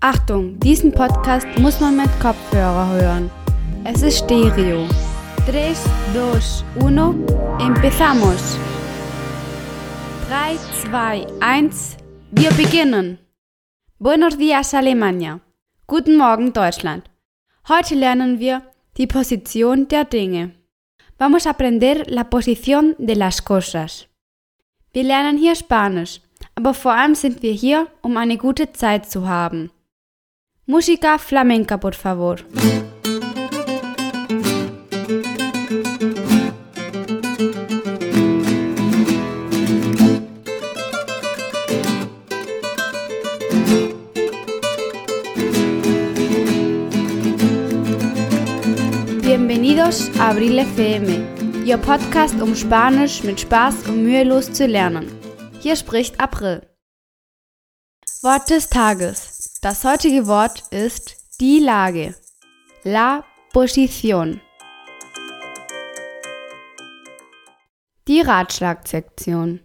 Achtung, diesen Podcast muss man mit Kopfhörer hören. Es ist Stereo. 3, 2, 1, empezamos. 3, 2, 1, wir beginnen. Buenos días Alemania. Guten Morgen Deutschland. Heute lernen wir die Position der Dinge. Vamos a aprender la posición de las cosas. Wir lernen hier Spanisch, aber vor allem sind wir hier, um eine gute Zeit zu haben. Música flamenca, por favor. Bienvenidos a Abril FM, Ihr Podcast, um Spanisch mit Spaß und mühelos zu lernen. Hier spricht April. Wort des Tages. Das heutige Wort ist die Lage. La posición. Die Ratschlagsektion.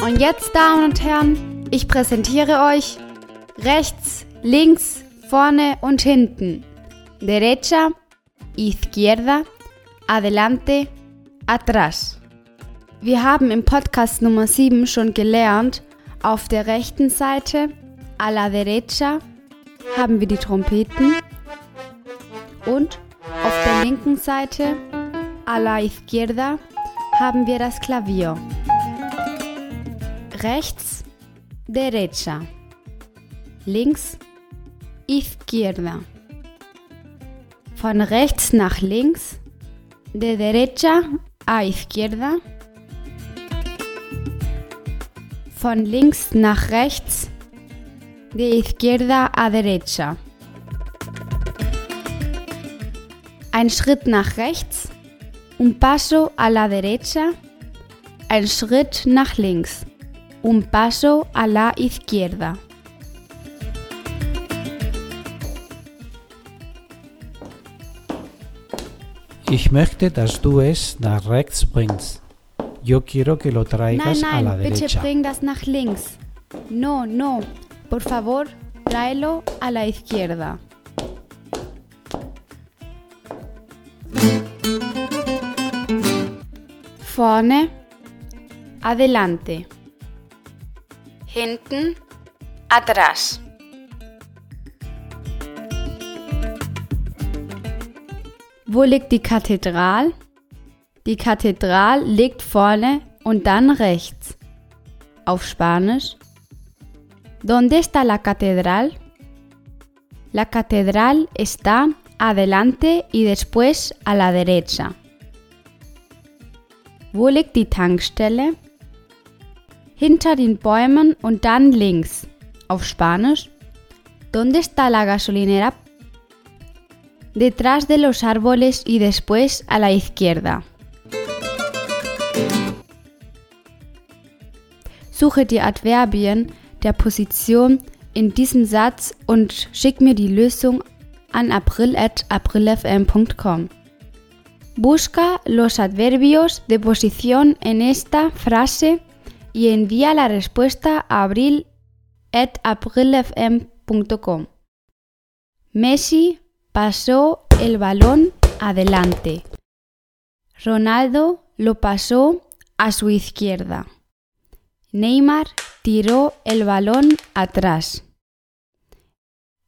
Und jetzt, Damen und Herren, ich präsentiere euch rechts, links, vorne und hinten. Derecha, izquierda, adelante, atrás. Wir haben im Podcast Nummer 7 schon gelernt, auf der rechten Seite, a la derecha, haben wir die Trompeten und auf der linken Seite, a la izquierda, haben wir das Klavier. Rechts, derecha. Links, izquierda. Von rechts nach links, de derecha a izquierda von links nach rechts, de izquierda a derecha. Ein Schritt nach rechts, un paso a la derecha, ein Schritt nach links, un paso a la izquierda. Ich möchte, dass du es nach rechts bringst. Yo quiero que lo traigas nein, nein, a la bitte derecha. bring das nach links. No, no. Por favor, tráelo a la izquierda. Vorne, adelante. Hinten, atrás. Wo liegt die Kathedral? Die Kathedral liegt vorne und dann rechts. Auf Spanisch. ¿Dónde está la catedral? La catedral está adelante y después a la derecha. Wo liegt die Tankstelle? Hinter den Bäumen und dann links. Auf Spanisch. ¿Dónde está la gasolinera? Detrás de los árboles y después a la izquierda. Suche die Adverbien der Position in diesem Satz und schick mir die Lösung an april.aprilfm.com. Busca los adverbios de posición en esta frase y envía la respuesta a abril.aprilfm.com. Messi pasó el balón adelante. Ronaldo lo pasó a su izquierda. Neymar tiró el balón atrás.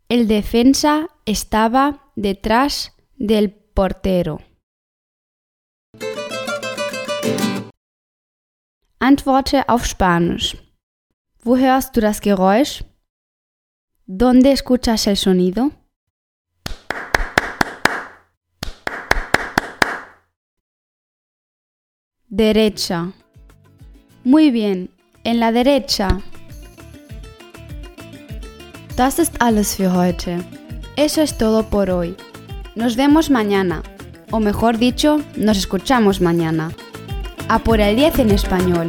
El defensa estaba detrás del portero. Antworte auf Spanisch. Wo hörst du das Geräusch? ¿Dónde escuchas el sonido? Derecha. Muy bien, en la derecha. Das ist alles für heute. Eso es todo por hoy. Nos vemos mañana. O mejor dicho, nos escuchamos mañana. A por el 10 en español.